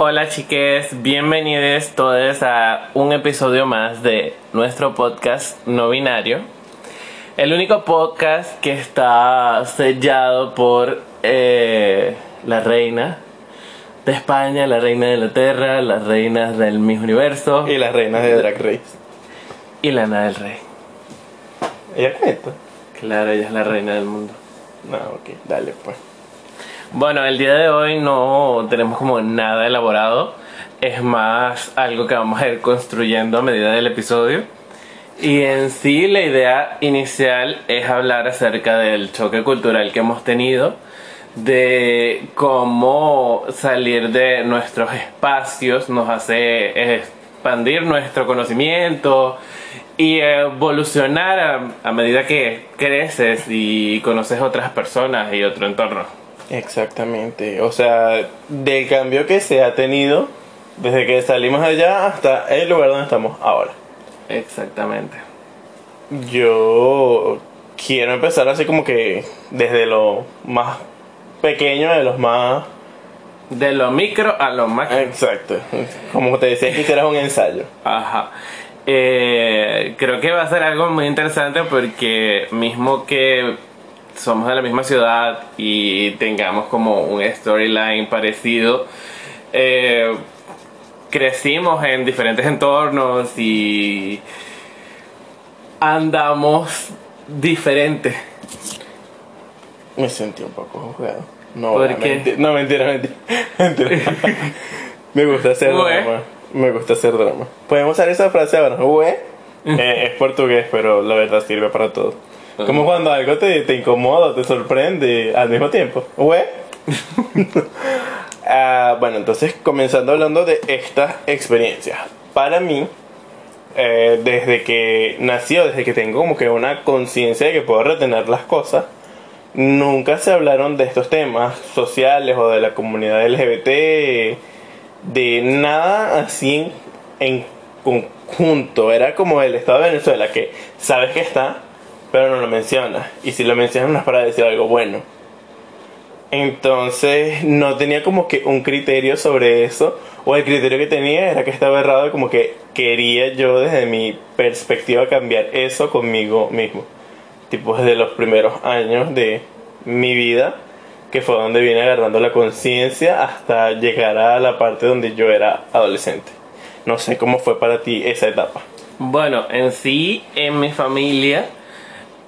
Hola chiques, bienvenidos todos a un episodio más de nuestro podcast no binario. El único podcast que está sellado por eh, la reina de España, la reina de Inglaterra, las reinas del mismo universo Y las reinas de Drag Race. y Lana del Rey. ¿Ella cuenta? Claro, ella es la reina del mundo. No, ok, dale pues. Bueno, el día de hoy no tenemos como nada elaborado. Es más algo que vamos a ir construyendo a medida del episodio. Y en sí la idea inicial es hablar acerca del choque cultural que hemos tenido, de cómo salir de nuestros espacios nos hace expandir nuestro conocimiento y evolucionar a, medida que creces y conoces otras personas y otro entorno. Exactamente. O sea, del cambio que se ha tenido desde que salimos allá hasta el lugar donde estamos ahora. Exactamente. Yo quiero empezar así como que desde lo más pequeño, de los más... De lo micro a lo macro. Exacto. Como te decía que hicieras un ensayo. Ajá. Eh, creo que va a ser algo muy interesante porque mismo que somos de la misma ciudad y tengamos como un storyline parecido, eh, crecimos en diferentes entornos y andamos diferente. Me sentí un poco juzgado. No, ¿Por no, qué? menti- no, mentira, mentira. mentira. Me gusta hacer drama. Me gusta hacer drama. Podemos usar esa frase ahora. Eh, es portugués, pero la verdad sirve para todo. Como cuando algo te, te incomoda, te sorprende al mismo tiempo. Güey. Ah, bueno, entonces comenzando hablando de estas experiencias. Para mí, eh, desde que nació, desde que tengo como que una conciencia de que puedo retener las cosas, nunca se hablaron de estos temas sociales o de la comunidad LGBT, de nada así en, en conjunto. Era como el Estado de Venezuela, que sabes que está, pero no lo mencionas. Y si lo mencionas no es para decir algo bueno. Entonces no tenía como que un criterio sobre eso, o el criterio que tenía era que estaba errado como que quería yo desde mi perspectiva cambiar eso conmigo mismo. Tipo desde los primeros años de mi vida, que fue donde vine agarrando la conciencia hasta llegar a la parte donde yo era adolescente. No sé cómo fue para ti esa etapa. Bueno, en sí, en mi familia,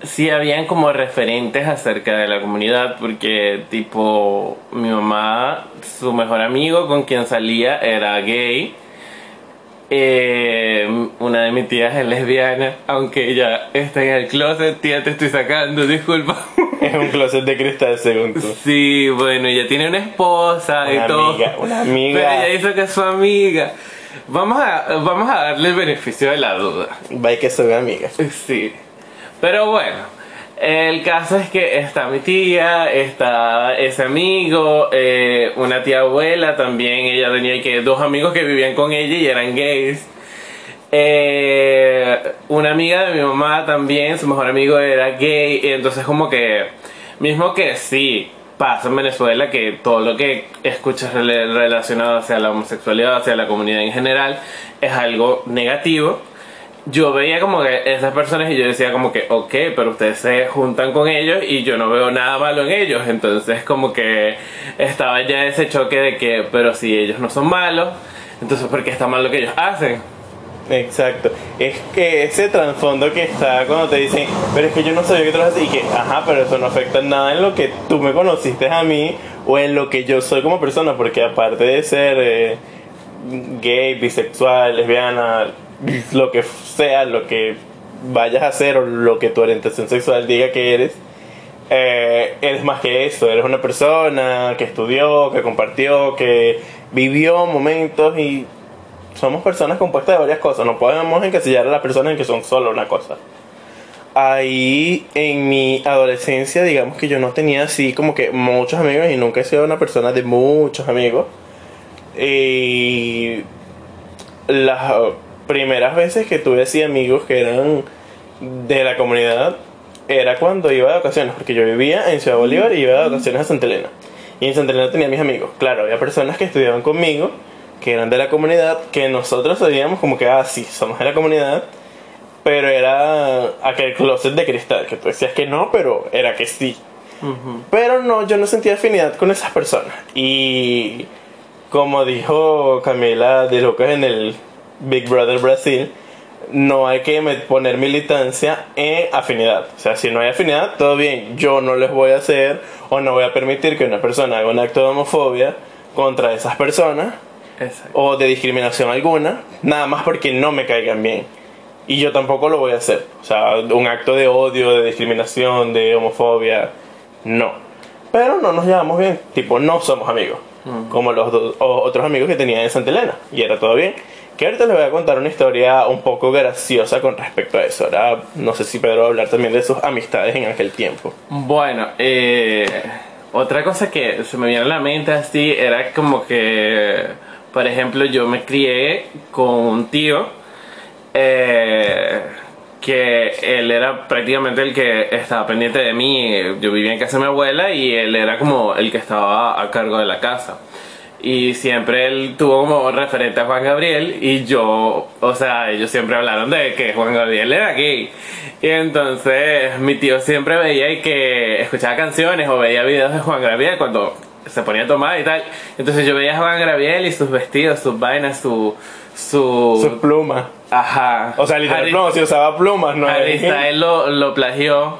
sí habían como referentes acerca de la comunidad, porque tipo, mi mamá, su mejor amigo con quien salía era gay. Eh, una de mis tías es lesbiana, aunque ella está en el closet, tía te estoy sacando, disculpa. Es un closet de cristal según tú. Sí, bueno, ella tiene una esposa Una y todo. amiga, una amiga. Pero ella dice que es su amiga. Vamos a, vamos a darle el beneficio de la duda. Vaya que soy amiga. Sí. Pero bueno, el caso es que está mi tía, está ese amigo, eh, una tía abuela también, ella tenía que dos amigos que vivían con ella y eran gays. Eh, una amiga de mi mamá también, su mejor amigo era gay, y entonces como que, mismo que sí, pasa en Venezuela que todo lo que escuchas rela- relacionado hacia la homosexualidad, hacia la comunidad en general, es algo negativo yo veía como que esas personas y yo decía como que, ok, pero ustedes se juntan con ellos y yo no veo nada malo en ellos. Entonces como que estaba ya ese choque de que, pero si ellos no son malos, entonces ¿por qué está mal lo que ellos hacen? Exacto. Es que ese trasfondo que está cuando te dicen, pero es que yo no sabía que tú lo hacías y que, ajá, pero eso no afecta nada en lo que tú me conociste a mí o en lo que yo soy como persona, porque aparte de ser eh, gay, bisexual, lesbiana, lo que sea, lo que vayas a hacer o lo que tu orientación sexual diga que eres, eh, eres más que eso, eres una persona que estudió, que compartió, que vivió momentos y somos personas compuestas de varias cosas, no podemos encasillar a las personas en que son solo una cosa. Ahí en mi adolescencia, digamos que yo no tenía así como que muchos amigos y nunca he sido una persona de muchos amigos. Y las primeras veces que tuve así amigos que eran de la comunidad era cuando iba de vacaciones, porque yo vivía en Ciudad Bolívar y iba de vacaciones a Santa Elena. Y en Santa Elena tenía mis amigos. Claro, había personas que estudiaban conmigo, que eran de la comunidad, que nosotros sabíamos como que, ah, sí, somos de la comunidad, pero era aquel closet de cristal, que tú decías que no, pero era que sí. Pero no, yo no sentía afinidad con esas personas. Y como dijo Camila de Lucas en el Big Brother Brasil, no hay que poner militancia en afinidad. O sea, si no hay afinidad, todo bien. Yo no les voy a hacer o no voy a permitir que una persona haga un acto de homofobia contra esas personas o de discriminación alguna, nada más porque no me caigan bien. Y yo tampoco lo voy a hacer. O sea, un acto de odio, de discriminación, de homofobia, no. Pero no nos llevamos bien, tipo, no somos amigos. Mm. Como los otros amigos que tenía en Santa Elena. Y era todo bien. Que ahorita les voy a contar una historia un poco graciosa con respecto a eso. Ahora, no sé si Pedro va a hablar también de sus amistades en aquel tiempo. Bueno, eh, otra cosa que se me viene a la mente así era como que, por ejemplo, yo me crié con un tío. Eh, que él era prácticamente el que estaba pendiente de mí. Yo vivía en casa de mi abuela y él era como el que estaba a cargo de la casa. Y siempre él tuvo como referente a Juan Gabriel y yo, o sea, ellos siempre hablaron de que Juan Gabriel era gay. Y entonces mi tío siempre veía y que escuchaba canciones o veía videos de Juan Gabriel cuando se ponía a tomar y tal. Entonces yo veía a Juan Gabriel y sus vestidos, sus vainas, su su... Su pluma. Ajá. O sea, literalmente no, si usaba plumas, no Styles lo, lo plagió.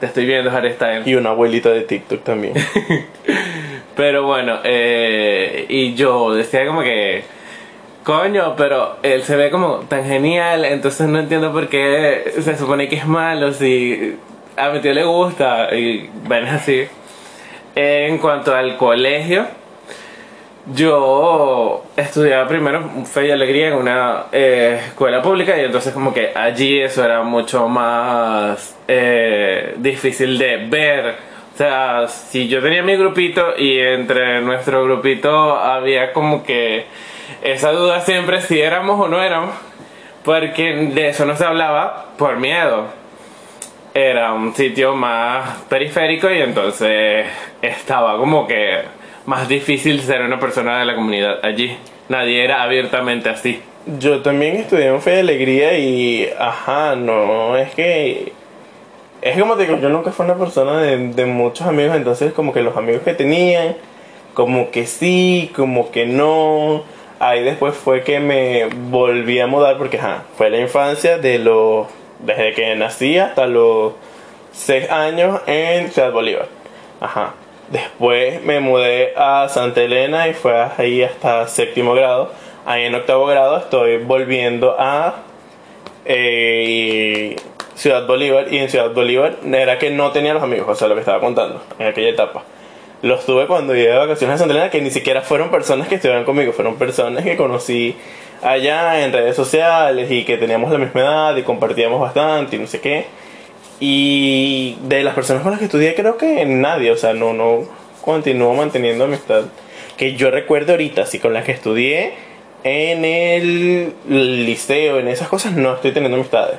Te estoy viendo, Styles. Y una abuelita de TikTok también. pero bueno, eh, y yo decía como que... Coño, pero él se ve como tan genial, entonces no entiendo por qué se supone que es malo si a mi tío le gusta y ven así. En cuanto al colegio, yo estudiaba primero fe y alegría en una eh, escuela pública y entonces como que allí eso era mucho más eh, difícil de ver. O sea, si yo tenía mi grupito y entre nuestro grupito había como que esa duda siempre si éramos o no éramos, porque de eso no se hablaba por miedo. Era un sitio más periférico y entonces estaba como que más difícil ser una persona de la comunidad allí. Nadie era abiertamente así. Yo también estudié en Fe de Alegría y, ajá, no, es que... Es como te digo, yo nunca fui una persona de, de muchos amigos, entonces como que los amigos que tenían, como que sí, como que no. Ahí después fue que me volví a mudar porque, ajá, fue la infancia de los... Desde que nací hasta los 6 años en Ciudad Bolívar. Ajá. Después me mudé a Santa Elena y fue ahí hasta séptimo grado. Ahí en octavo grado estoy volviendo a eh, Ciudad Bolívar y en Ciudad Bolívar era que no tenía los amigos, o sea, lo que estaba contando en aquella etapa. Los tuve cuando llegué de vacaciones a Santa que ni siquiera fueron personas que estuvieran conmigo, fueron personas que conocí allá en redes sociales y que teníamos la misma edad y compartíamos bastante y no sé qué. Y de las personas con las que estudié, creo que nadie, o sea, no, no continúo manteniendo amistad. Que yo recuerdo ahorita, sí, con las que estudié en el liceo, en esas cosas, no estoy teniendo amistades.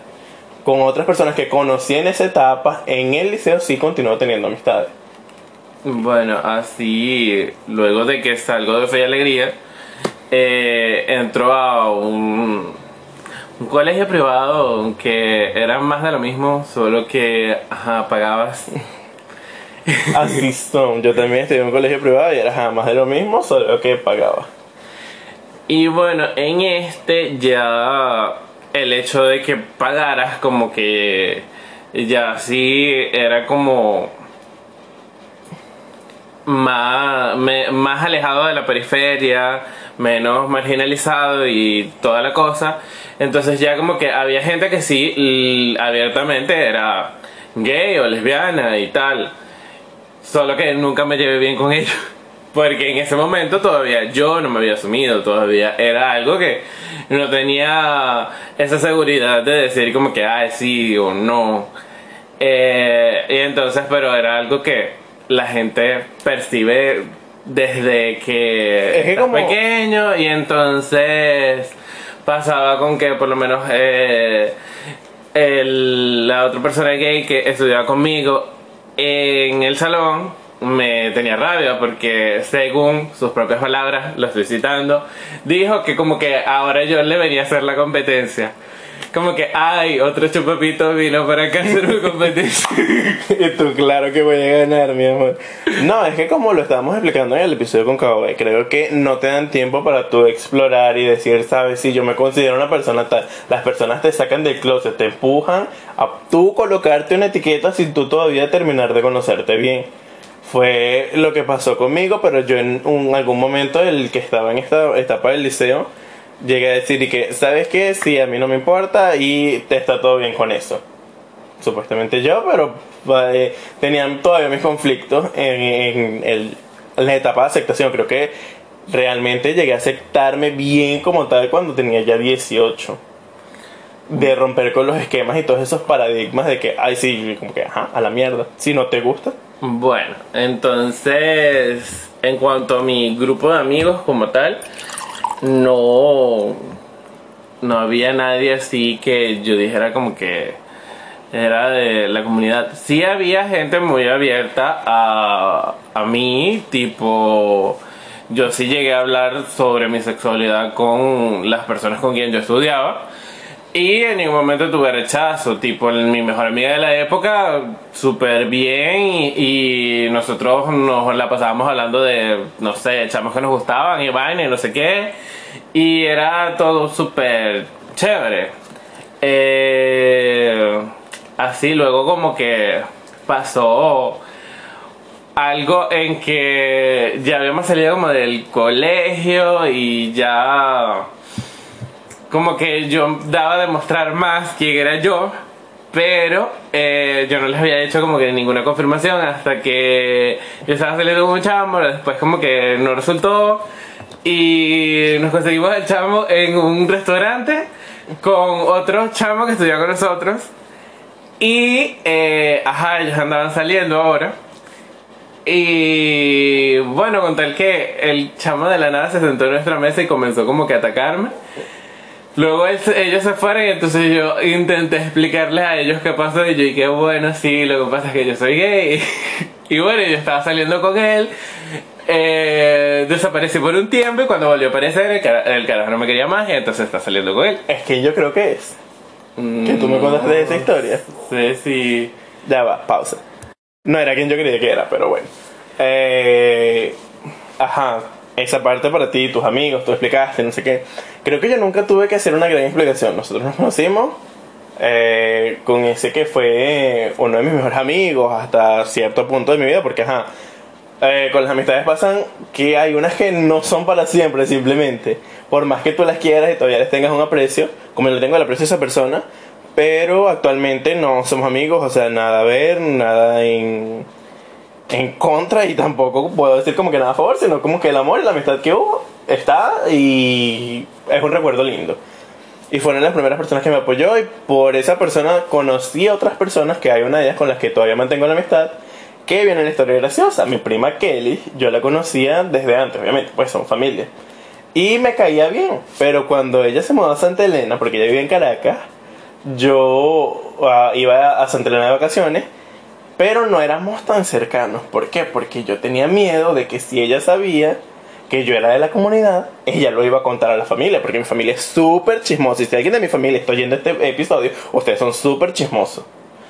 Con otras personas que conocí en esa etapa, en el liceo sí continúo teniendo amistades. Bueno, así, luego de que salgo de Fe y Alegría, eh, entro a un un colegio privado que era más de lo mismo, solo que ajá, pagabas. Así son, yo también estudié en un colegio privado y era más de lo mismo, solo que pagaba. Y bueno, en este ya el hecho de que pagaras como que ya sí era como más, más alejado de la periferia, menos marginalizado y toda la cosa. Entonces ya como que había gente que sí abiertamente era gay o lesbiana y tal. Solo que nunca me llevé bien con ellos. Porque en ese momento todavía yo no me había asumido, todavía era algo que no tenía esa seguridad de decir como que, ay, sí o no. Eh, y entonces, pero era algo que la gente percibe desde que es pequeño y entonces pasaba con que por lo menos eh, la otra persona gay que estudiaba conmigo en el salón me tenía rabia porque según sus propias palabras, lo estoy citando, dijo que como que ahora yo le venía a hacer la competencia. Como que, ay, otro chupapito vino para acá a hacer una competencia. y tú, claro que voy a ganar, mi amor. No, es que como lo estábamos explicando en el episodio con Cowboy, creo que no te dan tiempo para tú explorar y decir, sabes, si yo me considero una persona tal. Las personas te sacan del closet, te empujan a tú colocarte una etiqueta sin tú todavía terminar de conocerte bien. Fue lo que pasó conmigo, pero yo en un, algún momento, el que estaba en esta etapa del liceo, llegué a decir que, ¿sabes qué? Sí, a mí no me importa y te está todo bien con eso. Supuestamente yo, pero eh, tenían todavía mis conflictos en, el, la etapa de aceptación. Creo que realmente llegué a aceptarme bien como tal cuando tenía ya 18. De romper con los esquemas y todos esos paradigmas de que, ay, sí, como que, ajá, a la mierda. Si no te gusta. Bueno, entonces, en cuanto a mi grupo de amigos como tal, no, no había nadie así que yo dijera como que era de la comunidad. Sí había gente muy abierta a, a mí, tipo, yo sí llegué a hablar sobre mi sexualidad con las personas con quien yo estudiaba. Y en ningún momento tuve rechazo, tipo mi mejor amiga de la época, súper bien y, nosotros nos la pasábamos hablando de, no sé, chamos que nos gustaban y vaina y no sé qué. Y era todo súper chévere. Eh, así luego como que pasó algo en que ya habíamos salido como del colegio y ya como que yo daba a demostrar más quién era yo, pero eh, yo no les había hecho como que ninguna confirmación hasta que yo estaba saliendo con un chamo, después como que no resultó y nos conseguimos el chamo en un restaurante con otro chamo que estudiaba con nosotros y eh, ajá, ellos andaban saliendo ahora. Y bueno, con tal que el chamo de la nada se sentó en nuestra mesa y comenzó como que a atacarme. Luego ellos se fueron y entonces yo intenté explicarles a ellos qué pasó y yo y qué bueno, sí, lo que pasa es que yo soy gay. y bueno, yo estaba saliendo con él, eh, desapareció por un tiempo y cuando volvió a aparecer el, carajo no me quería más y entonces está saliendo con él. Es que yo creo que es. que tú me contaste de esa historia. Sí, sí. Ya va, pausa. No era quien yo creía que era, pero bueno. Eh, ajá, esa parte para ti, tus amigos, tú explicaste, no sé qué. Creo que yo nunca tuve que hacer una gran explicación. Nosotros nos conocimos eh, con ese que fue uno de mis mejores amigos hasta cierto punto de mi vida, porque ajá, eh, con las amistades pasan que hay unas que no son para siempre, simplemente. Por más que tú las quieras y todavía les tengas un aprecio, como le tengo el aprecio a esa persona, pero actualmente no somos amigos, o sea, nada a ver, nada en en contra y tampoco puedo decir como que nada a favor, sino como que el amor y la amistad que hubo está y es un recuerdo lindo. Y fueron las primeras personas que me apoyó y por esa persona conocí a otras personas que hay una de ellas con las que todavía mantengo la amistad. Que viene la historia graciosa. Mi prima Kelly, yo la conocía desde antes, obviamente, pues son familia. Y me caía bien, pero cuando ella se mudó a Santa Elena, porque ella vivía en Caracas, yo ah, iba a Santa Elena de vacaciones pero no éramos tan cercanos. ¿Por qué? Porque yo tenía miedo de que si ella sabía que yo era de la comunidad, ella lo iba a contar a la familia, porque mi familia es súper chismosa. Y si alguien de mi familia está oyendo este episodio, ustedes son súper chismosos.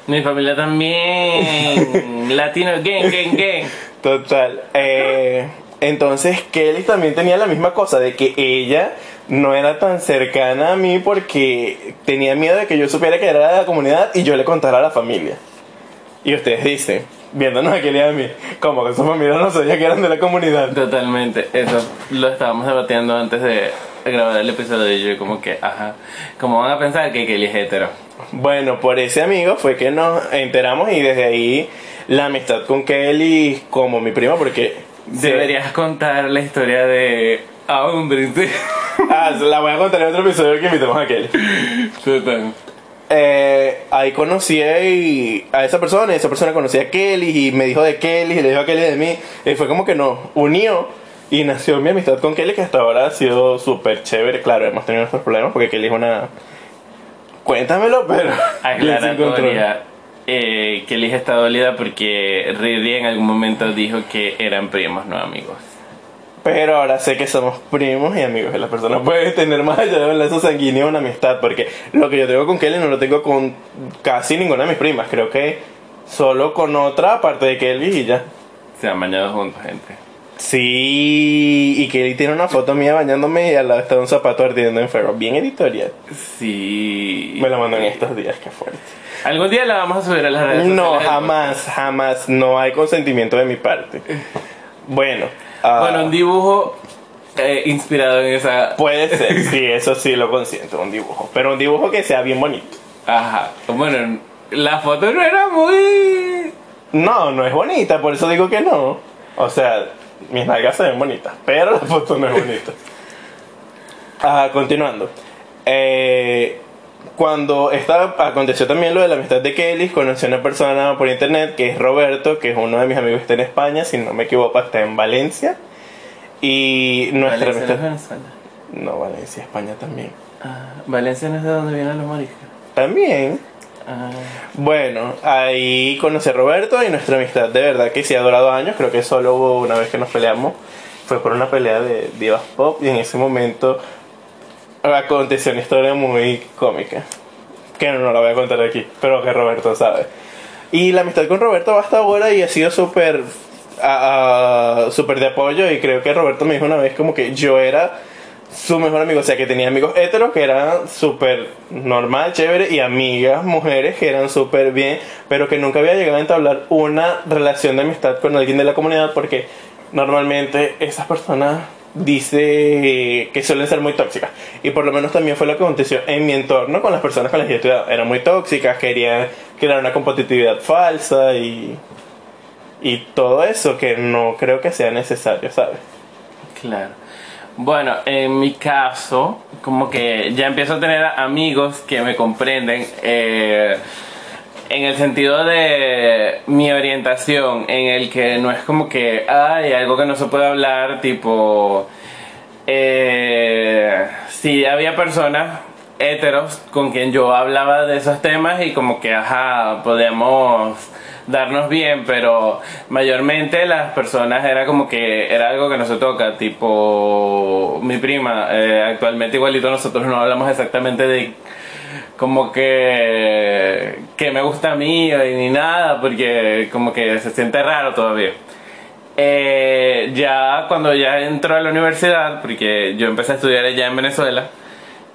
Mi familia también. Latino, gang, gang, gang. Total. Eh, entonces Kelly también tenía la misma cosa, de que ella no era tan cercana a mí porque tenía miedo de que yo supiera que era de la comunidad y yo le contara a la familia. Y ustedes dicen, viéndonos aquí a mí, como que su familia no sabía que eran de la comunidad. Totalmente, eso lo estábamos debatiendo antes de grabar el episodio y yo como que, ajá, ¿cómo van a pensar que Kelly es hetero? Bueno, por ese amigo fue que nos enteramos y desde ahí la amistad con Kelly como mi prima porque... Deberías contar la historia de hombre. ah, la voy a contar en otro episodio que invitamos a Kelly. Total eh, ahí conocí a esa persona, y esa persona conocía a Kelly y me dijo de Kelly y le dijo a Kelly de mí. Y fue como que nos unió y nació mi amistad con Kelly que hasta ahora ha sido súper chévere. Claro, hemos tenido nuestros problemas porque Kelly es una... Cuéntamelo, pero... Aclaratoria. eh, Kelly está dolida porque Ridley en algún momento dijo que eran primos, no amigos. Pero ahora sé que somos primos y amigos. Y las personas pueden tener más allá de un lazo sanguíneo una amistad. Porque lo que yo tengo con Kelly no lo tengo con casi ninguna de mis primas. Creo que solo con otra, aparte de Kelly y ya. Se han bañado juntos, gente. Sí, y Kelly tiene una foto mía bañándome y al lado está un zapato ardiendo en ferro. Bien editorial. Sí. Me la mandó en estos días, qué fuerte. Algún día la vamos a subir a las redes No, jamás, jamás. No hay consentimiento de mi parte. Bueno. Ah, Bueno, un dibujo eh, inspirado en esa. Puede ser, sí, eso sí lo consiento, un dibujo. Pero un dibujo que sea bien bonito. Ajá. Bueno, la foto no era muy. No, no es bonita, por eso digo que no. O sea, mis nalgas se ven bonitas, pero la foto no es bonita. Ah, continuando. Eh, cuando esta, aconteció también lo de la amistad de Kelly, conocí a una persona por internet que es Roberto, que es uno de mis amigos que está en España, si no me equivoco, está en Valencia. Y nuestra Valencia no es amistad. Venezuela. No, Valencia, España también. Ah, Valencia no es de donde vienen los mariscos. También. Ah, Bueno, ahí conocí a Roberto y nuestra amistad de verdad que sí ha durado años. Creo que solo hubo una vez que nos peleamos. Fue por una pelea de divas pop y en ese momento aconteció una historia muy cómica. Que no la voy a contar aquí, pero que Roberto sabe. Y la amistad con Roberto va hasta ahora y ha sido súper ah, súper de apoyo y creo que Roberto me dijo una vez como que yo era su mejor amigo, o sea que tenía amigos heteros que eran súper normal, chévere, y amigas mujeres que eran súper bien, pero que nunca había llegado a entablar una relación de amistad con alguien de la comunidad porque normalmente esas personas dice que suelen ser muy tóxicas y por lo menos también fue lo que aconteció en mi entorno con las personas con las que yo estudiaba eran muy tóxicas querían crear una competitividad falsa y y todo eso que no creo que sea necesario sabes claro. Bueno, en mi caso, como que ya empiezo a tener amigos que me comprenden. eh, en el sentido de mi orientación, en el que no es como que hay algo que no se puede hablar, tipo, eh, si había personas heteros con quien yo hablaba de esos temas y como que, ajá, podíamos darnos bien, pero mayormente las personas era como que era algo que no se toca, tipo mi prima, eh, actualmente igualito nosotros no hablamos exactamente de como que que me gusta a mí ni nada porque como que se siente raro todavía. Eh, ya cuando ya entró a la universidad porque yo empecé a estudiar allá en Venezuela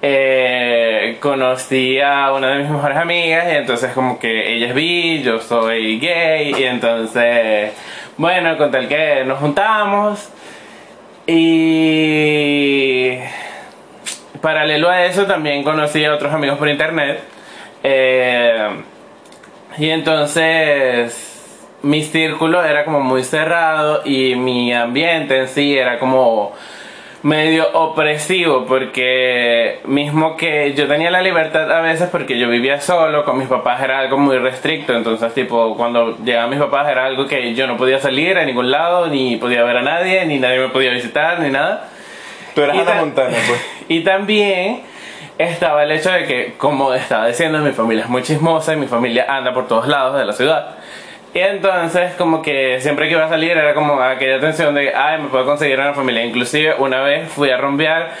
eh, conocí a una de mis mejores amigas y entonces como que ella es bi, yo soy gay y entonces bueno con tal que nos juntamos y paralelo a eso también conocí a otros amigos por internet. Eh, y entonces mi círculo era como muy cerrado y mi ambiente en sí era como medio opresivo porque mismo que yo tenía la libertad a veces porque yo vivía solo con mis papás era algo muy restricto. Entonces tipo cuando llegaban mis papás era algo que yo no podía salir a ningún lado ni podía ver a nadie ni nadie me podía visitar ni nada. Tú eras Ana Montana pues y también estaba el hecho de que, como estaba diciendo, mi familia es muy chismosa y mi familia anda por todos lados de la ciudad. Y entonces, como que siempre que iba a salir era como aquella tensión de, ay, me puedo conseguir una familia. Inclusive, una vez fui a rumbear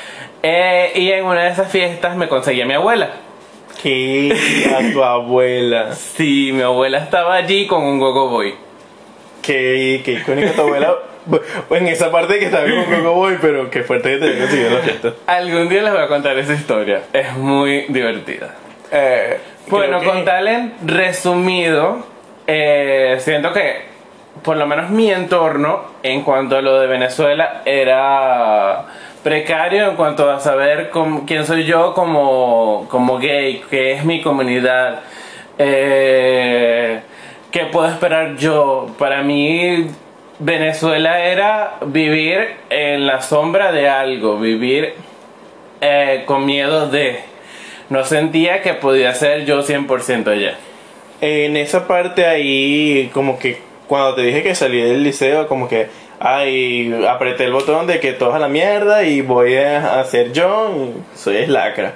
eh, y en una de esas fiestas me conseguí a mi abuela. que a tu abuela Sí, mi abuela estaba allí con un gogo boy. que que icónica tu abuela en esa parte que estaba con Coco Boy pero qué fuerte que te haya conseguido la fiesta Algún día les voy a contar esa historia. Es muy divertida. eh, Bueno, que- con tal en resumido, eh, siento que por lo menos mi entorno en cuanto a lo de Venezuela era precario en cuanto a saber cómo- quién soy yo como, como gay, qué es mi comunidad, eh, qué puedo esperar yo. Para mí Venezuela era vivir en la sombra de algo, vivir eh, con miedo de... No sentía que podía ser yo 100% allá. En esa parte ahí, como que cuando te dije que salí del liceo, como que, ay, apreté el botón de que todo a la mierda y voy a hacer yo, soy lacra.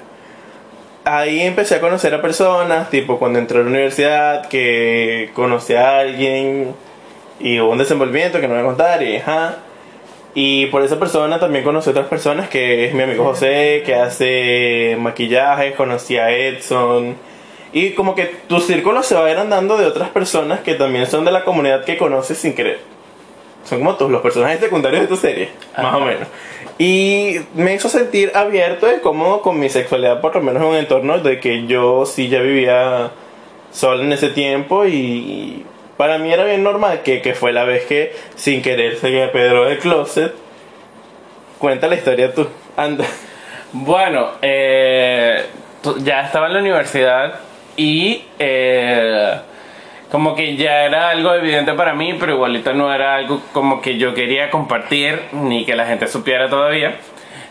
ahí empecé a conocer a personas, tipo cuando entré a la universidad, que conocí a alguien y hubo un desenvolvimiento que no voy a contar y ajá. Y por esa persona también conocí otras personas, que es mi amigo José, que hace maquillaje, conocí a Edson. Y como que tu círculo se va a ir andando de otras personas que también son de la comunidad que conoces sin querer. Son como todos los personajes secundarios de tu serie, más o menos. Y me hizo sentir abierto y cómodo con mi sexualidad, por lo menos en un entorno de que yo sí ya vivía solo en ese tiempo y para mí era bien normal que, que fue la vez que sin querer a Pedro del closet. Cuenta la historia tú, anda. Bueno, eh, ya estaba en la universidad y eh, como que ya era algo evidente para mí, pero igualito no era algo como que yo quería compartir ni que la gente supiera todavía.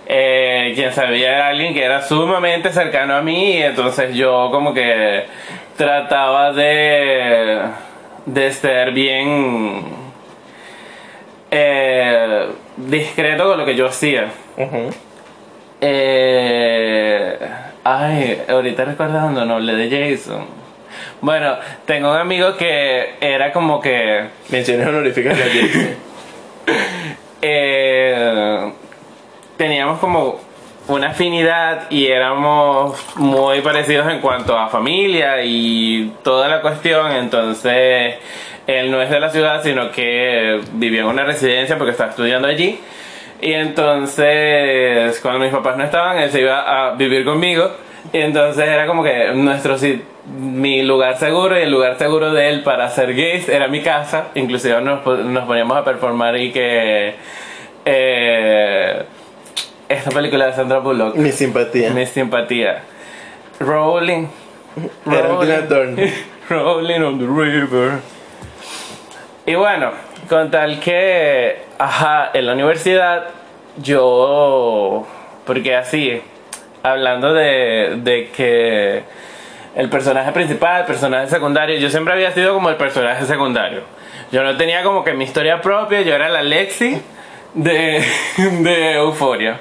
Eh, quien sabía era alguien que era sumamente cercano a mí entonces yo como que trataba de, de ser bien eh, discreto con lo que yo hacía. Ujú. Eh, ay, ahorita recordando, no hablé de Jason. Bueno, tengo un amigo que era como que Menciones honoríficas de Jason. eh, teníamos como una afinidad y éramos muy parecidos en cuanto a familia y toda la cuestión. Entonces, él no es de la ciudad, sino que vivía en una residencia porque estaba estudiando allí. Y entonces, cuando mis papás no estaban, él se iba a vivir conmigo. Y entonces era como que nuestro mi lugar seguro y el lugar seguro de él para ser gays era mi casa. Inclusive nos, nos poníamos a performar y que eh, esta película de Sandra Bullock, Mi simpatía. mi simpatía. Rolling. Turner. Rolling on the river. Y bueno, con tal que, ajá, en la universidad, yo, porque así, hablando de, de que el personaje principal, el personaje secundario, yo siempre había sido como el personaje secundario. Yo no tenía como que mi historia propia, yo era la Lexi de, de Euforia.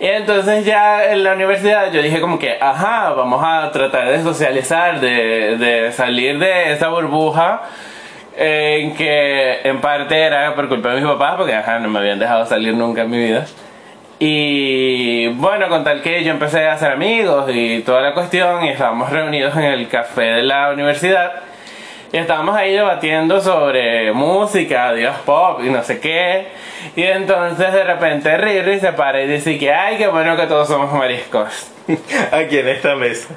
Y entonces ya en la universidad yo dije como que, ajá, vamos a tratar de socializar, de, de salir de esa burbuja en que en parte era por culpa de mis papás, porque ajá, no me habían dejado salir nunca en mi vida. Y bueno, con tal que yo empecé a hacer amigos y toda la cuestión, y estábamos reunidos en el café de la universidad. Y estábamos ahí debatiendo sobre música, Dios pop y no sé qué. Y entonces de repente Riri se para y dice que, ay, qué bueno que todos somos mariscos. Aquí en esta mesa.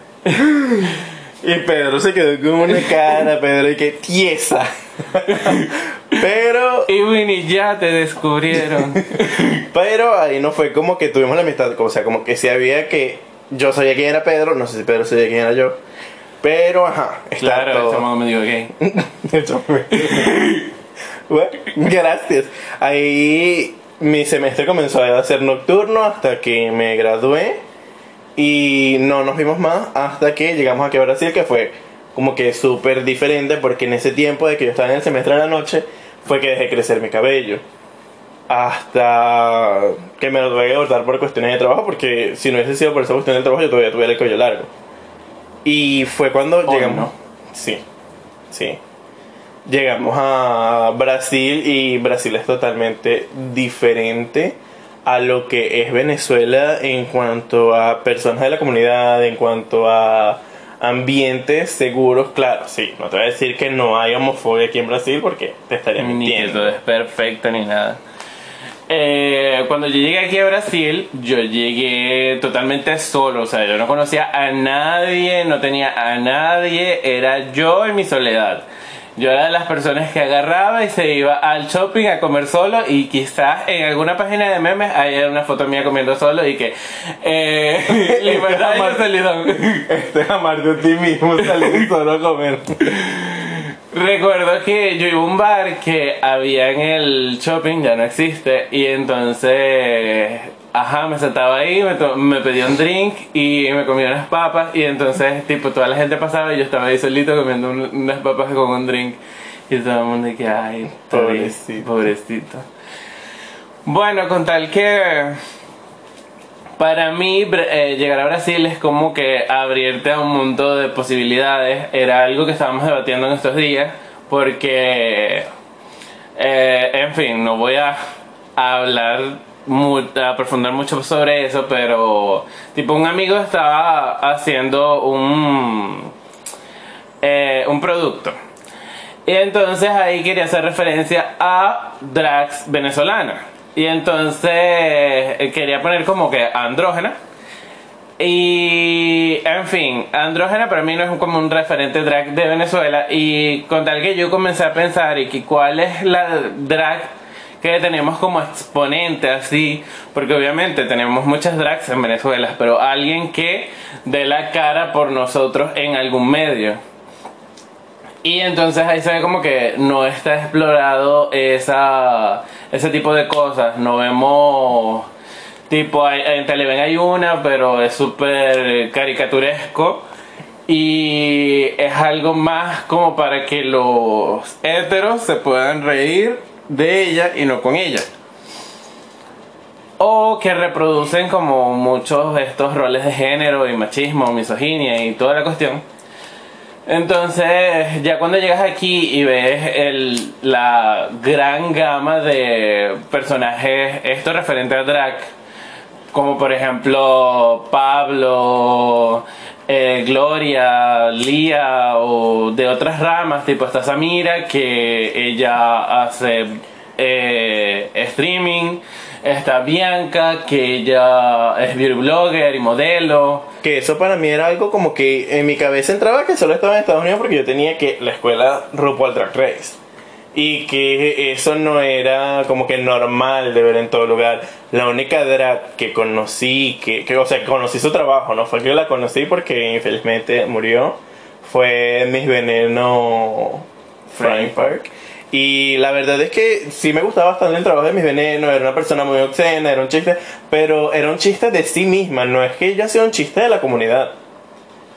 Y Pedro se quedó con una cara, Pedro, y que tiesa. Pero, Y Winnie, ya te descubrieron. pero ahí no fue como que tuvimos la amistad, o sea, como que sí había que yo sabía quién era Pedro, no sé si Pedro sabía quién era yo. Pero, ajá, está claro, todo. el chamo me dijo gay. Bueno, gracias. Ahí mi semestre comenzó a ser nocturno hasta que me gradué y no nos vimos más hasta que llegamos aquí a Brasil, que fue como que súper diferente porque en ese tiempo de que yo estaba en el semestre de la noche fue que dejé crecer mi cabello. Hasta que me lo tuve que cortar por cuestiones de trabajo, porque si no hubiese sido por esa cuestión del trabajo, yo todavía tuviera el cabello largo. Y fue cuando llegamos. no. Sí, sí. Llegamos a Brasil y Brasil es totalmente diferente a lo que es Venezuela en cuanto a personas de la comunidad, en cuanto a ambientes seguros. Claro, sí, no te voy a decir que no hay homofobia aquí en Brasil porque te estaría Ni que mintiendo. todo es perfecto ni nada. Eh, cuando yo llegué aquí a Brasil, yo llegué totalmente solo, o sea, yo no conocía a nadie, no tenía a nadie, era yo en mi soledad. Yo era de las personas que agarraba y se iba al shopping a comer solo y quizás en alguna página de memes hay una foto mía comiendo solo y que eh, libertad y. Este es amar de ti mismo, salir solo a comer. Recuerdo que yo iba a un bar que había en el shopping, ya no existe, y entonces, ajá, me sentaba ahí, me, me pedí un drink y me comí unas papas, y entonces, tipo, toda la gente pasaba y yo estaba ahí solito comiendo un- unas papas con un drink, y todo el mundo que, ay, pobrecito. Pobrecito. Bueno, con tal que Para mí, eh, llegar a Brasil es como que abrirte a un mundo de posibilidades. Era algo que estábamos debatiendo en estos días, porque, eh, en fin, no voy a, hablar, a profundizar mucho sobre eso, pero, tipo, un amigo estaba haciendo un, eh, un producto. Y entonces ahí quería hacer referencia a drags venezolana. Y entonces eh, quería poner como que andrógena. Y en fin, andrógena para mí no es como un referente drag de Venezuela. Y con tal que yo comencé a pensar y que cuál es la drag que tenemos como exponente así, porque obviamente tenemos muchas drags en Venezuela, pero alguien que dé la cara por nosotros en algún medio. Y entonces ahí se ve como que no está explorado esa, ese tipo de cosas. No vemos, tipo, en Televen hay una, pero es súper caricaturesco. Y es algo más como para que los héteros se puedan reír de ella y no con ella. O que reproducen como muchos de estos roles de género y machismo, misoginia y toda la cuestión. Entonces, ya cuando llegas aquí y ves el, la gran gama de personajes, esto referente a drag, como por ejemplo Pablo, eh, Gloria, Lía o de otras ramas, tipo esta Samira, que ella hace eh, streaming, está Bianca, que ella es beauty y modelo. Que eso para mí era algo como que en mi cabeza entraba que solo estaba en Estados Unidos porque yo tenía que la escuela RuPaul Drag Race. Y que eso no era como que normal de ver en todo lugar. La única drag que conocí, que, que o sea, conocí su trabajo, no fue que yo la conocí porque infelizmente murió, fue Miss Veneno Frank Park. Y la verdad es que sí me gustaba bastante el trabajo de Miss Veneno, era una persona muy obscena, era un chiste, pero era un chiste de sí misma, no es que ella sea un chiste de la comunidad.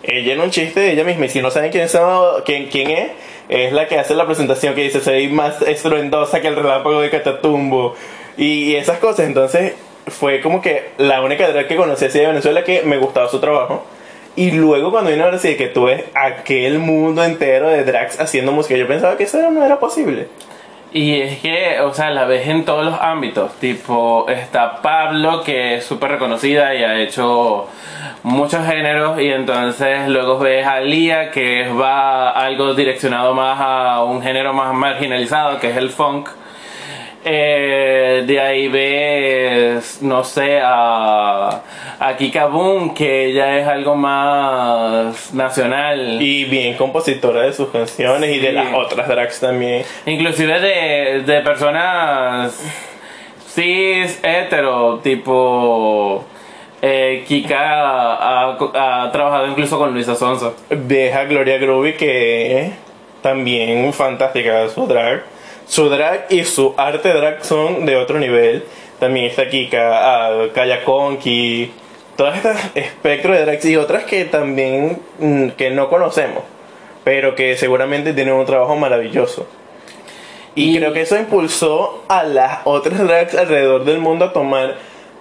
Ella era un chiste de ella misma, y si no saben quién, son- quién, quién es, es la que hace la presentación que dice, soy más estruendosa que el relámpago de Catatumbo, y, y esas cosas, entonces fue como que la única drag que conocí así de Venezuela que me gustaba su trabajo. Y luego cuando vine a Brasil, que tuve aquel mundo entero de drags haciendo música, yo pensaba que eso no era posible. Y es que, o sea, la ves en todos los ámbitos. Tipo, está Pablo, que es súper reconocida y ha hecho muchos géneros. Y entonces luego ves a Lía, que va algo direccionado más a un género más marginalizado, que es el funk. Eh, de ahí ves, no sé, a, a Kika Boom, que ya es algo más nacional. Y bien compositora de sus canciones y de las otras drags también. Inclusive de, de personas cis, hetero, tipo eh, Kika ha, ha trabajado incluso con Luisa Sonso. Deja Gloria Groovy que es también fantástica su drag. Su drag y su arte drag son de otro nivel. También está Kika, ah, Kaya Conky, todas estas espectro de drags y otras que también mm, que no conocemos, pero que seguramente tienen un trabajo maravilloso. Y, Y- creo que eso impulsó a las otras drags alrededor del mundo a tomar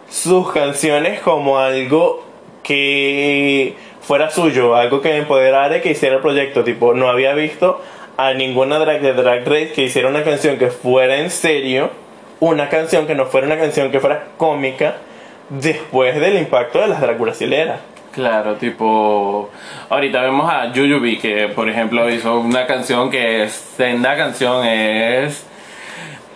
sus canciones como algo que fuera suyo, algo que empoderara y que hiciera el proyecto. Tipo, no había visto a ninguna drag de Drag Race que hiciera una canción que fuera en serio, una canción que no fuera una canción que fuera cómica, después del impacto de las drag brasileras. Claro, tipo, ahorita vemos a Yuyubi que por ejemplo hizo una canción que es canción, es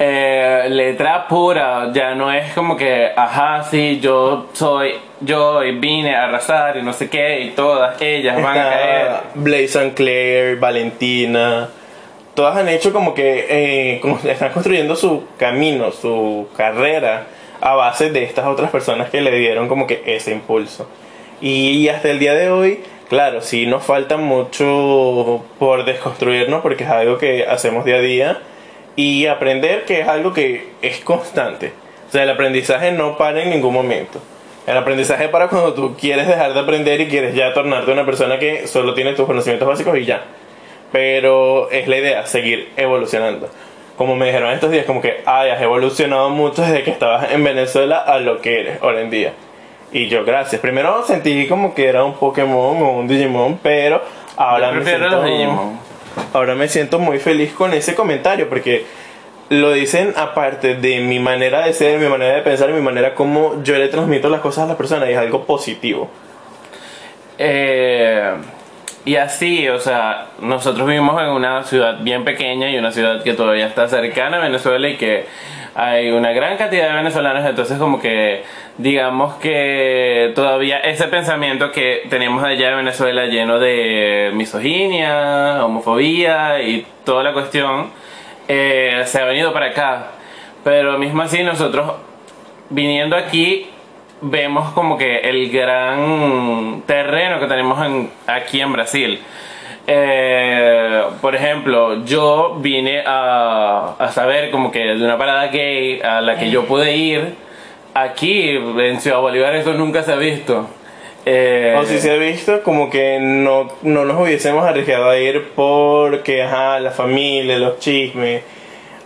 eh, letra pura, ya no es como que, ajá, sí, yo soy, yo y vine a arrasar y no sé qué, y todas ellas van a caer. Blaze Valentina. Todas han hecho como que eh, como están construyendo su camino, su carrera a base de estas otras personas que le dieron como que ese impulso. Y hasta el día de hoy, claro, sí nos falta mucho por desconstruirnos porque es algo que hacemos día a día y aprender que es algo que es constante. O sea, el aprendizaje no para en ningún momento. El aprendizaje para cuando tú quieres dejar de aprender y quieres ya tornarte una persona que solo tiene tus conocimientos básicos y ya. Pero es la idea, seguir evolucionando. Como me dijeron estos días, como que, ay, has evolucionado mucho desde que estabas en Venezuela a lo que eres hoy en día. Y yo, gracias. Primero sentí como que era un Pokémon o un Digimon, pero ahora Yo me prefiero siento, los Digimon. Ahora me siento muy feliz con ese comentario porque lo dicen aparte de mi manera de ser, mi manera de pensar, mi manera como yo le transmito las cosas a las personas y es algo positivo. Eh, y así, o sea, nosotros vivimos en una ciudad bien pequeña y una ciudad que todavía está cercana a Venezuela y que hay una gran cantidad de venezolanos, entonces como que digamos que todavía ese pensamiento que tenemos allá en Venezuela lleno de misoginia, homofobia y toda la cuestión, eh, se ha venido para acá. Pero mismo así nosotros viniendo aquí vemos como que el gran terreno que tenemos en- aquí en Brasil. Eh, por ejemplo, yo vine a, a saber como que de una parada gay a la que yo pude ir. Aquí en Ciudad Bolívar eso nunca se ha visto. Eh, O si se ha visto como que no, no nos hubiésemos arriesgado a ir porque, ajá, la familia, los chismes,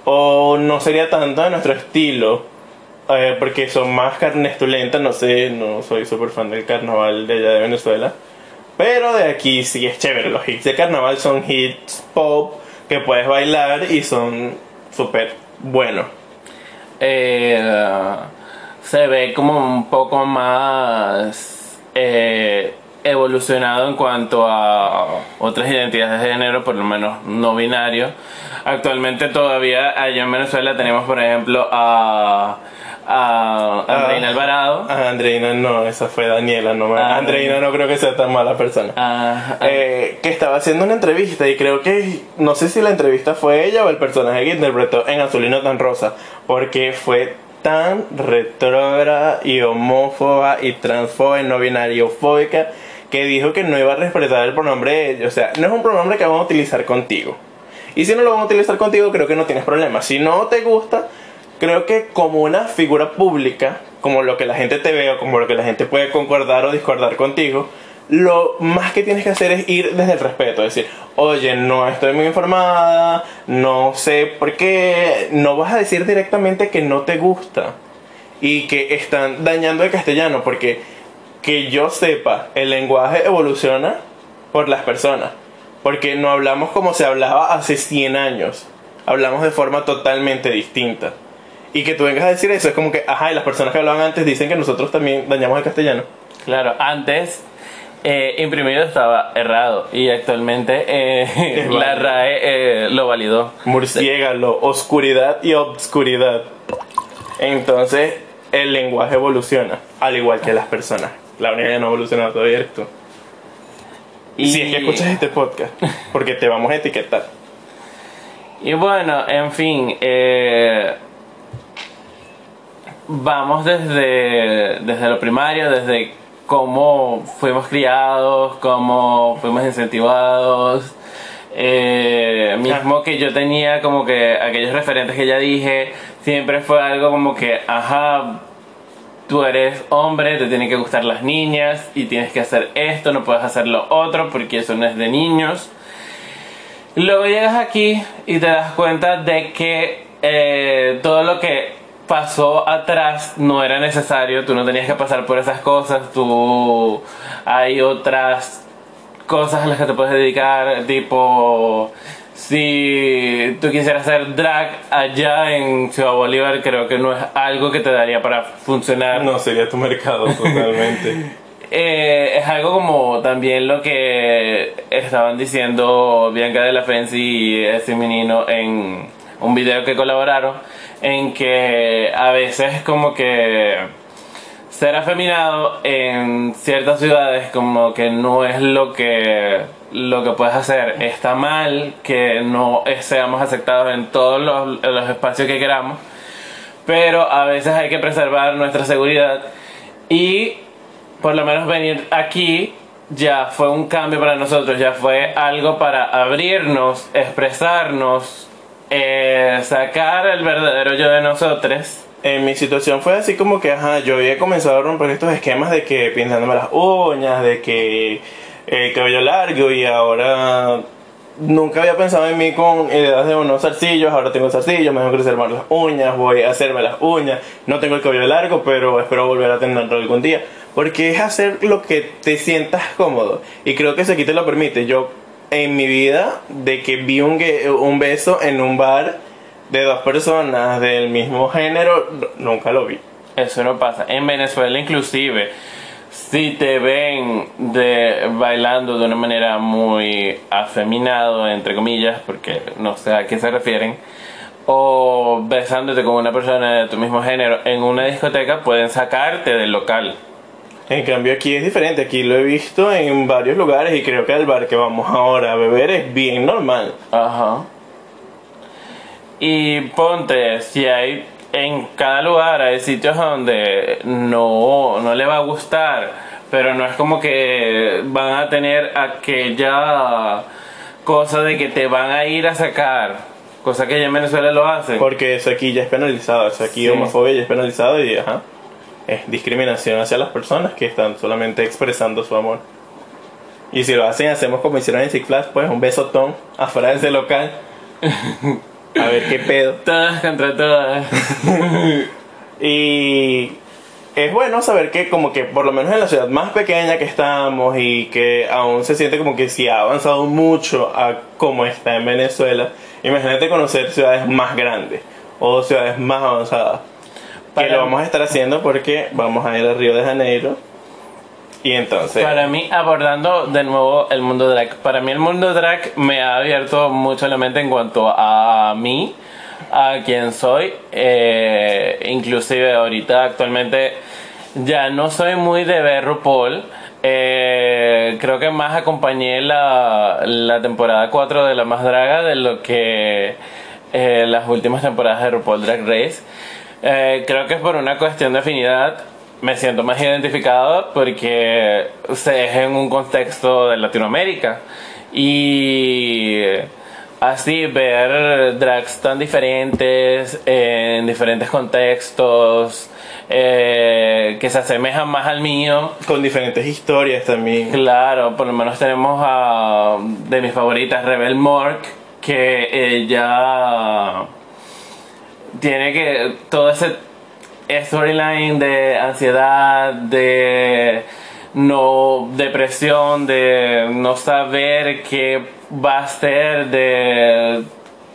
o no sería tanto de nuestro estilo, eh, porque son más carnestulentas, no sé, no soy súper fan del carnaval de allá de Venezuela, pero de aquí sí es chévere, los hits de carnaval son hits pop que puedes bailar y son súper buenos. eh, se ve como un poco más eh, evolucionado en cuanto a otras identidades de género, por lo menos no binario. Actualmente todavía allá en Venezuela tenemos, por ejemplo, a, a Andreina Ah. Alvarado. Ah, Andreina no, esa fue Daniela, no Ah, Andreina no creo que sea tan mala persona. a- a- Eh, que estaba haciendo una entrevista y creo que no sé si la entrevista fue ella o el personaje que interpretó en Azulino tan rosa porque fue tan retrógrada y homófoba y transfoba y no binariofóbica que dijo que no iba a respetar el pronombre de ella. O sea, no es un pronombre que vamos a utilizar contigo. Y si no lo vamos a utilizar contigo, creo que no tienes problema. Si no te gusta, creo que como una figura pública, como lo que la gente te ve o como lo que la gente puede concordar o discordar contigo, lo más que tienes que hacer es ir desde el respeto, decir, oye, no estoy muy informada, no sé por qué, no vas a decir directamente que no te gusta y que están dañando el castellano, porque que yo sepa, el lenguaje evoluciona por las personas, porque no hablamos como se hablaba hace 100 años, hablamos de forma totalmente distinta. Y que tú vengas a decir eso es como que, ajá, y las personas que hablaban antes dicen que nosotros también dañamos el castellano. Claro, antes eh, imprimido estaba errado y actualmente eh, la. RAE eh, lo validó. Murciégalo, oscuridad y obscuridad. Entonces, el lenguaje evoluciona, al igual que las personas. La única que no ha evolucionado todavía eres tú. Y, Si es que escuchas este podcast, porque te vamos a etiquetar. y bueno, en fin, eh, vamos desde, desde lo primario, desde cómo fuimos criados, cómo fuimos incentivados. Eh, mismo que yo tenía como que aquellos referentes que ya dije, siempre fue algo como que, ajá, tú eres hombre, te tienen que gustar las niñas y tienes que hacer esto, no puedes hacer lo otro porque eso no es de niños. Luego llegas aquí y te das cuenta de que eh, todo lo que pasó atrás no era necesario, tú no tenías que pasar por esas cosas, tú hay otras cosas a las que te puedes dedicar, tipo si tú quisieras hacer drag allá en Ciudad Bolívar, creo que no es algo que te daría para funcionar. No sería tu mercado totalmente. Eh, es algo como también lo que estaban diciendo Bianca de la Fenci y ese menino en un video que colaboraron, en que a veces como que ser afeminado en ciertas ciudades como que no es lo que lo que puedes hacer. Está mal que no seamos aceptados en todos los, los espacios que queramos pero a veces hay que preservar nuestra seguridad y por lo menos venir aquí ya fue un cambio para nosotros, ya fue algo para abrirnos, expresarnos, eh, sacar el verdadero yo de nosotros. En mi situación fue así como que, ajá, yo había comenzado a romper estos esquemas de que pintándome las uñas, de que el cabello largo y ahora nunca había pensado en mí con ideas de unos zarcillos, ahora tengo zarcillos, me tengo que crecer más las uñas, voy a hacerme las uñas, no tengo el cabello largo, pero espero volver a tenerlo algún día. Porque es hacer lo que te sientas cómodo. Y creo que eso aquí te lo permite. Yo, en mi vida, de que vi un, beso en un bar de dos personas del mismo género, nunca lo vi. Eso no pasa. En Venezuela inclusive, si te ven de bailando de una manera muy afeminado, entre comillas, porque no sé a qué se refieren, o besándote con una persona de tu mismo género en una discoteca, pueden sacarte del local. En cambio aquí es diferente, aquí lo he visto en varios lugares y creo que el bar que vamos ahora a beber es bien normal. Ajá. Y ponte, si hay en cada lugar hay sitios donde no, no le va a gustar, pero no es como que van a tener aquella cosa de que te van a ir a sacar, cosa que ya en Venezuela lo hacen. Porque eso aquí ya es penalizado, eso aquí Sí. homofobia ya es penalizado y ajá, es discriminación hacia las personas que están solamente expresando su amor. Y si lo hacen, hacemos como hicieron en Six Flags, pues un besotón afuera de ese local. A ver qué pedo. Todas contra todas. Y es bueno saber que como que por lo menos en la ciudad más pequeña que estamos y que aún se siente como que sí ha avanzado mucho a como está en Venezuela, imagínate conocer ciudades más grandes o ciudades más avanzadas. Que Para- lo vamos a estar haciendo porque vamos a ir a Río de Janeiro. Y entonces... Para mí, abordando de nuevo el mundo drag, para mí el mundo drag me ha abierto mucho la mente en cuanto a mí, a quien soy. Eh, inclusive ahorita actualmente ya no soy muy de ver RuPaul. Eh, creo que más acompañé la, la temporada 4 de La Más Draga de lo que eh, las últimas temporadas de RuPaul Drag Race. Eh, creo que es por una cuestión de afinidad. Me siento más identificado porque se es en un contexto de Latinoamérica. Y así ver drags tan diferentes en diferentes contextos eh, que se asemejan más al mío. Con diferentes historias también. Claro, por lo menos tenemos a de mis favoritas Rebel Mork que ella tiene que todo ese storyline de ansiedad, de no depresión, de no saber qué va a ser, de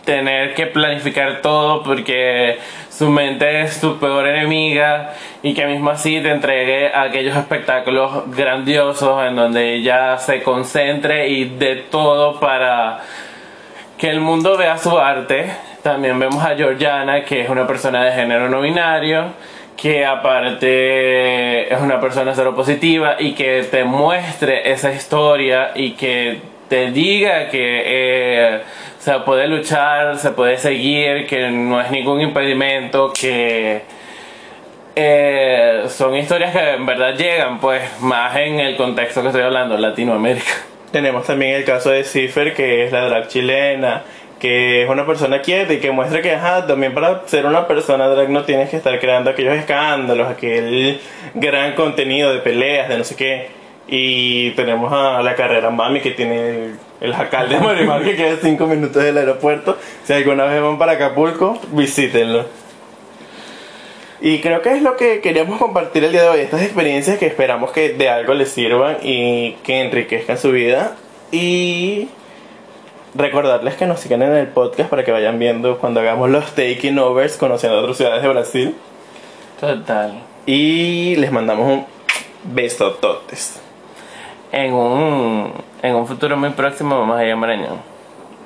tener que planificar todo porque su mente es su peor enemiga y que mismo así te entregue aquellos espectáculos grandiosos en donde ella se concentre y de todo para que el mundo vea su arte. También vemos a Georgiana, que es una persona de género no binario, que aparte es una persona seropositiva y que te muestre esa historia y que te diga que eh, se puede luchar, se puede seguir, que no es ningún impedimento, que eh, son historias que en verdad llegan, pues, más en el contexto que estoy hablando, Latinoamérica. Tenemos también el caso de Cipher, que es la drag chilena, que es una persona quieta y que muestra que, ajá, también para ser una persona drag no tienes que estar creando aquellos escándalos, aquel gran contenido de peleas, de no sé qué. Y tenemos a la carrera Mami, que tiene el, el jacal de Marimar, que queda 5 minutos del aeropuerto. Si alguna vez van para Acapulco, visítenlo. Y creo que es lo que queríamos compartir el día de hoy, estas experiencias que esperamos que de algo les sirvan y que enriquezcan su vida. Y recordarles que nos sigan en el podcast para que vayan viendo cuando hagamos los taking overs conociendo otras ciudades de Brasil. Total. Y les mandamos un beso totes. En un, en un futuro muy próximo vamos a ir a Marañón.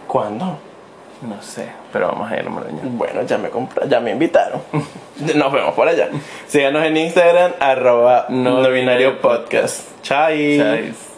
¿Cuándo? No sé, pero vamos a ir a Marañón. Bueno, ya me compra, ya me invitaron. Nos vemos por allá. Síganos en Instagram, arroba No no binario podcast. Chai. Chais.